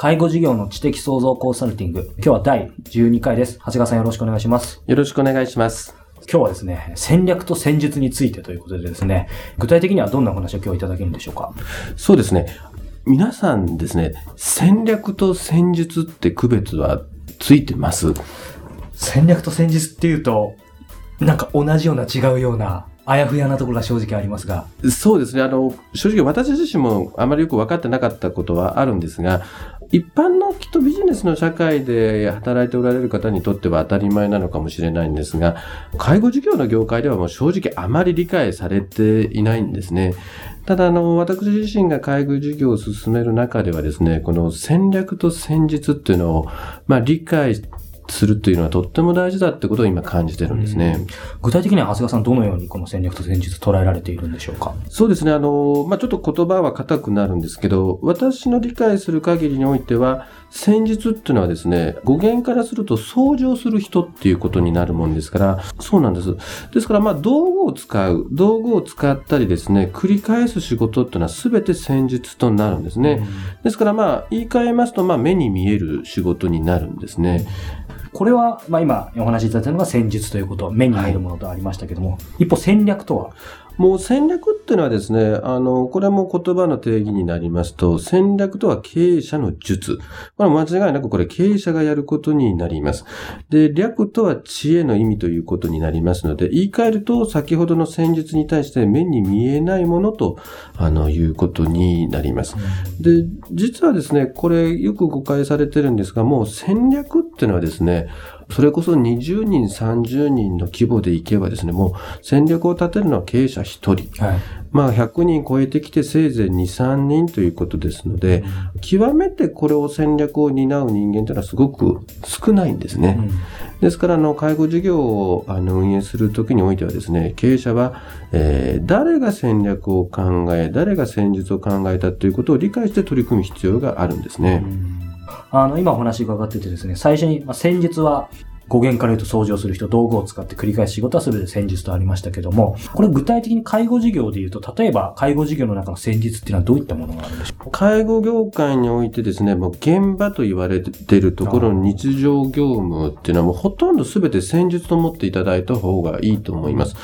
介護事業の知的創造コンサルティング。今日は第12回です。長谷川さんよろしくお願いします。よろしくお願いします。今日はですね、戦略と戦術についてということでですね、具体的にはどんなお話を今日いただけるんでしょうか？そうですね。皆さんですね、戦略と戦術って区別はついてます？戦略と戦術っていうと、なんか同じような違うようなあやふやなところが正直ありますが。そうですね。あの、正直私自身もあまりよく分かってなかったことはあるんですが、一般のきっとビジネスの社会で働いておられる方にとっては当たり前なのかもしれないんですが、介護事業の業界ではもう正直あまり理解されていないんですね。ただ、あの、私自身が介護事業を進める中ではですね、この戦略と戦術っていうのを、まあ、理解するっていうのはとっても大事だってことを今感じてるんですね。具体的には長谷川さんどのようにこの戦略と戦術捉えられているんでしょうか？そうですね。あの、まあ、ちょっと言葉は硬くなるんですけど、私の理解する限りにおいては、戦術っていうのはですね、語源からすると掃除をする人っていうことになるもんですから、そうなんです。ですから、まあ、道具を使う、道具を使ったりですね、繰り返す仕事っていうのは全て戦術となるんですね。ですから、まあ、言い換えますと、まあ、目に見える仕事になるんですね。これは、まあ今お話しいただいたのが戦術ということ、目に見えるものとありましたけども、はい、一方戦略とは？もう戦略っていうのはですね、あの、これも言葉の定義になりますと、戦略とは経営者の術。これ間違いなくこれ経営者がやることになります。で、略とは知恵の意味ということになりますので、言い換えると先ほどの戦術に対して目に見えないものと、あの、いうことになります。で、実はですね、これよく誤解されてるんですが、もう戦略っていうのはですね、それこそ20人、30人の規模でいけばですね、もう戦略を立てるのは経営者1人。はい、まあ100人超えてきてせいぜい2、3人ということですので、うん、極めてこれを戦略を担う人間というのはすごく少ないんですね。うん、ですから、あの、介護事業をあの運営するときにおいてはですね、経営者は、えー、誰が戦略を考え、誰が戦術を考えたということを理解して取り組む必要があるんですね。うんあの、今お話伺っててですね、最初に、まあ、先日は語源から言うと掃除をする人、道具を使って繰り返す仕事はすべて戦術とありましたけども、これ具体的に介護事業で言うと、例えば介護事業の中の戦術っていうのはどういったものがあるんでしょう？か介護業界においてですね、もう現場と言われてるところの日常業務っていうのはもうほとんどすべて戦術と思っていただいた方がいいと思います。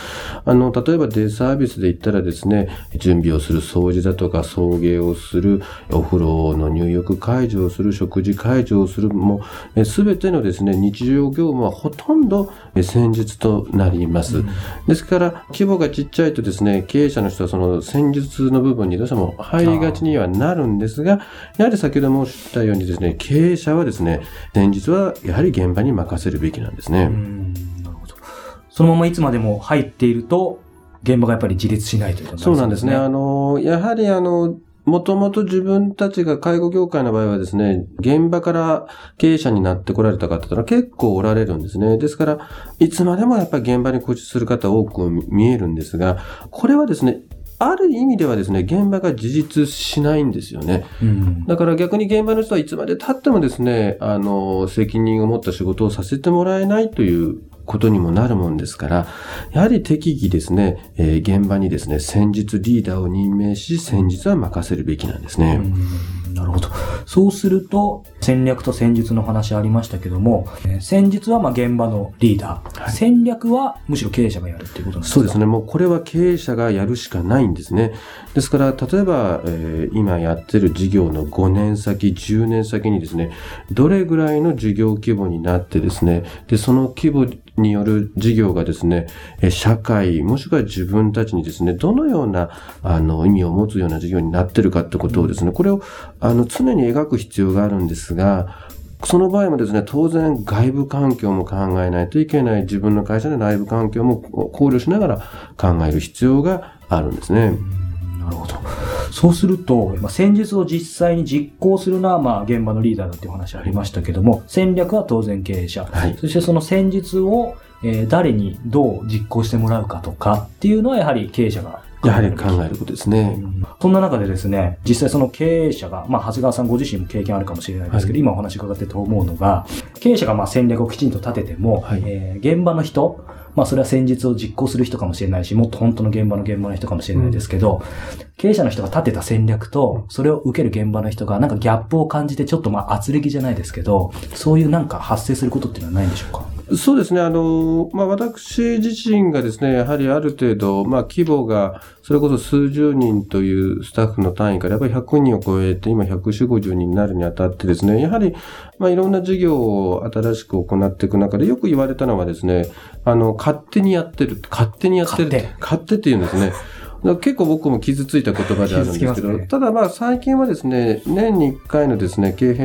あの、例えばデイサービスで言ったらですね、準備をする掃除だとか送迎をする、お風呂の入浴解除をする、食事解除をする、もうすべてのですね、日常業務はほとんどど戦術となります。うん、ですから、規模がちっちゃいとですね、経営者の人はその戦術の部分にどうしても入りがちにはなるんですが、やはり先ほど申したようにですね、経営者はですね、戦術はやはり現場に任せるべきなんですね。なるほど。そのままいつまでも入っていると、現場がやっぱり自立しないということですね。そうなんですね。あの、やはりあの、もともと自分たちが介護業界の場合はですね、現場から経営者になってこられた方というのは結構おられるんですね。ですから、いつまでもやっぱり現場に固執する方多く見えるんですが、これはですね、ある意味ではですね、現場が自立しないんですよね。うん、だから逆に現場の人はいつまで経ってもですね、あの、責任を持った仕事をさせてもらえないということにもなるもんですから、やはり適宜ですね、えー、現場にですね、戦術リーダーを任命し、戦術は任せるべきなんですね。なるほど。そうすると、戦略と戦術の話ありましたけども、戦術はまあ現場のリーダー、はい、戦略はむしろ経営者がやるっていうことなんですか？そうですね。もうこれは経営者がやるしかないんですね。ですから、例えば、えー、今やってる事業の5年先、10年先にですね、どれぐらいの事業規模になってですね、で、その規模による事業がですね、社会、もしくは自分たちにですね、どのような、あの、意味を持つような事業になってるかってことをですね、これを、あの、常に描く必要があるんですが、その場合もですね、当然外部環境も考えないといけない、自分の会社の内部環境も考慮しながら考える必要があるんですね。なるほど。そうすると、まあ、戦術を実際に実行するのは、まあ、現場のリーダーだっていう話ありましたけども、戦略は当然経営者。はい。そしてその戦術を、えー誰にどう実行してもらうかとかっていうのはやはり経営者がやはり考えることですね。そんな中でですね、実際その経営者が、まあ、長谷川さんご自身も経験あるかもしれないですけど、はい。今お話伺ってと思うのが、経営者がまあ戦略をきちんと立てても、はい。えー現場の人、まあ、それは戦術を実行する人かもしれないし、もっと本当の現場の現場の人かもしれないですけど、経営者の人が立てた戦略と、それを受ける現場の人がなんかギャップを感じて、ちょっとまあ、圧力じゃないですけど、そういうなんか発生することっていうのはないんでしょうか？そうですね。あの、まあ、私自身がですね、やはりある程度、まあ、規模が、それこそ数十人というスタッフの単位から、やっぱり100人を超えて、今140、50人になるにあたってですね、やはり、まあ、いろんな事業を新しく行っていく中で、よく言われたのはですね、あの、勝手にやってる、勝手にやってる勝手って言うんですね。結構僕も傷ついた言葉であるんですけど、ねただまあ最近はですね、年に1回のですね、経営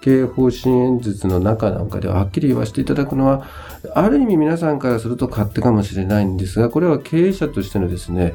経営方針演説の中なんかでははっきり言わせていただくのは、ある意味皆さんからすると勝手かもしれないんですが、これは経営者としてのですね、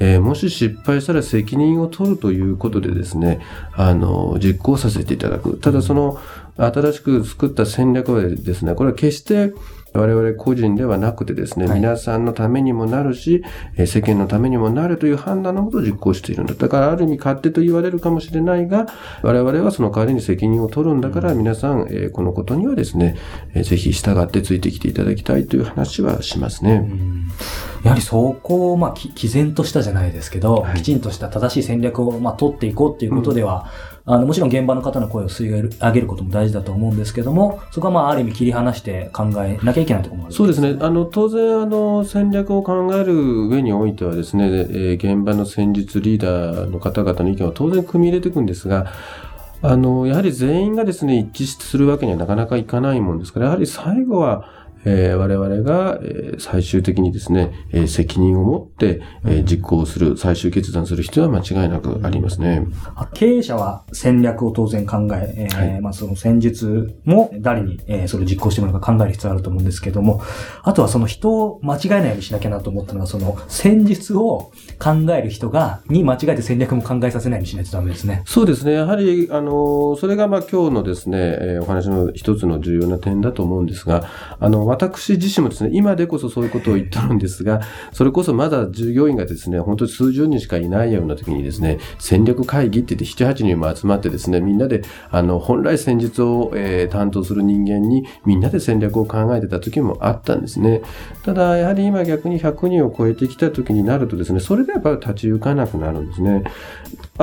えーもし失敗したら責任を取るということでですね、あの、実行させていただく。ただその、新しく作った戦略はですね、これは決して我々個人ではなくてですね、はい。皆さんのためにもなるし、えー世間のためにもなるという判断のもと実行しているんだ。だからある意味勝手と言われるかもしれないが、我々はその代わりに責任を取るんだから、皆さん、えーこのことにはですね、えーぜひ従ってついてきていただきたいという話はしますね。やはりそこを、まあ、き毅然としたじゃないですけど、はい。きちんとした正しい戦略を、まあ、取っていこうっていうことでは、あの、もちろん現場の方の声を吸い上げることも大事だと思うんですけども、そこはまあ、ある意味切り離して考えなきゃいけないところもある。そうですね。あの、当然、あの、戦略を考える上においてはですね、えー現場の戦術リーダーの方々の意見を当然組み入れていくんですが、あの、やはり全員がですね、一致するわけにはなかなかいかないもんですから、やはり最後は、えー我々が、えー最終的にですね、えー責任を持って、えー実行する、最終決断する必要は間違いなくありますね。経営者は戦略を当然考え、えーはいまあその戦術も誰に、えーそれを実行してもらうか考える必要あると思うんですけども、あとはその人を間違えないようにしなきゃなと思ったのが、その戦術を考える人が、に間違えて戦略も考えさせないようにしないとダメですね。そうですね。やはり、あの、それが、まあ、今日のですね、えーお話の一つの重要な点だと思うんですが、あの、私自身もですね、今でこそそういうことを言ってるんですが、それこそまだ従業員がですね、本当に数十人しかいないような時にですね、戦略会議って言って7、8人も集まってですね、みんなで、あの、本来戦術を、えー担当する人間に、みんなで戦略を考えてた時もあったんですね。ただ、やはり今逆に100人を超えてきた時になるとですね、それでやっぱり立ち行かなくなるんですね。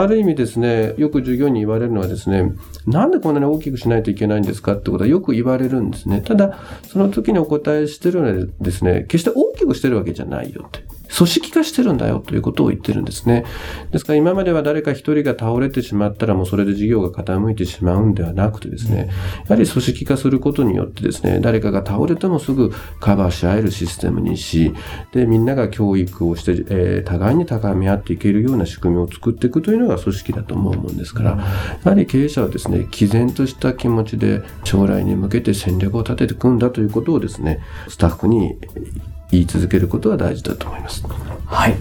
ある意味ですね、よく従業員に言われるのはですね、なんでこんなに大きくしないといけないんですかってことはよく言われるんですね。ただ、その時にお答えしてるのはですね、決して大きくしてるわけじゃないよって。組織化してるんだよということを言ってるんですね。ですから今までは誰か一人が倒れてしまったらもうそれで事業が傾いてしまうんではなくてですね、やはり組織化することによってですね、誰かが倒れてもすぐカバーし合えるシステムにし、で、みんなが教育をして、えー互いに高め合っていけるような仕組みを作っていくというのが組織だと思うもんですから、やはり経営者はですね、毅然とした気持ちで将来に向けて戦略を立てていくんだということをですね、スタッフに言い続けることは大事だと思います。はい。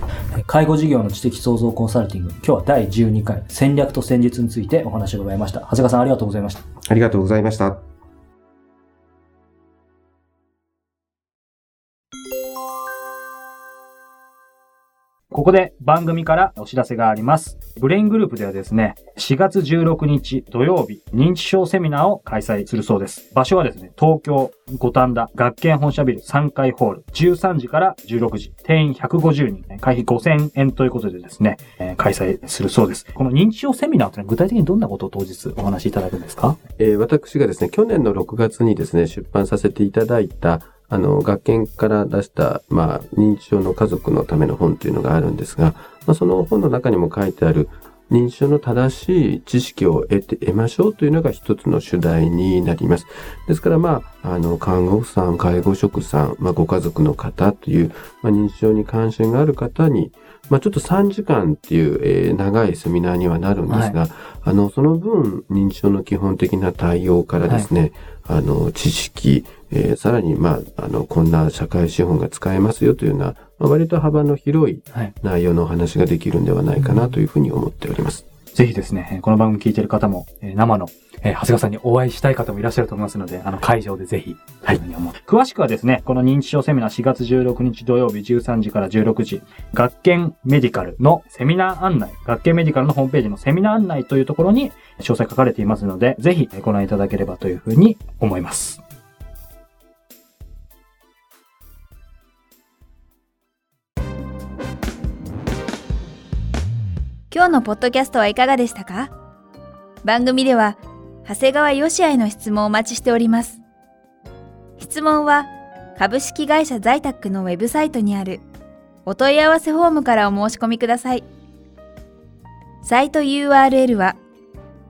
介護事業の知的創造コンサルティング、今日は第12回、戦略と戦術についてお話を伺いました。長谷川さんありがとうございました。ありがとうございました。ここで番組からお知らせがあります。ブレイングループではですね、4月16日土曜日、認知症セミナーを開催するそうです。場所はですね、東京五反田学研本社ビル3階ホール、13時から16時、定員150人、会費5000円ということでですね、えー開催するそうです。この認知症セミナーというのは具体的にどんなことを当日お話しいただくんですか？えー私がですね、去年の6月にですね、出版させていただいた、あの、学研から出した、まあ、認知症の家族のための本というのがあるんですが、まあ、その本の中にも書いてある、認知症の正しい知識を得て、得ましょうというのが一つの主題になります。ですから、まあ、あの、看護婦さん、介護職さん、まあ、ご家族の方という、まあ、認知症に関心がある方に、まあ、ちょっと3時間っていう、えー、長いセミナーにはなるんですが、はい、あの、その分、認知症の基本的な対応からですね、はい、あの、知識、えー、さらに、まあ、あの、こんな社会資本が使えますよというような、まあ、割と幅の広い内容のお話ができるんではないかなというふうに思っております。ぜひですね、この番組聞いている方も、生のえー、長谷川さんにお会いしたい方もいらっしゃると思いますので、あの、会場でぜひ、はい、詳しくはですね、この認知症セミナー4月16日土曜日13時から16時、学研メディカルのセミナー案内、学研メディカルのホームページのセミナー案内というところに詳細書かれていますので、ぜひご覧いただければというふうに思います。今日のポッドキャストはいかがでしたか？番組では、長谷川よしへの質問をお待ちしております。質問は、株式会社在宅のウェブサイトにあるお問い合わせフォームからお申し込みください。サイト URL は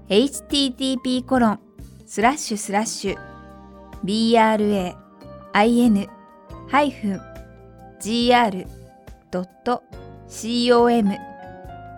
http コロンスラッシュスラッシュ brain-gr.com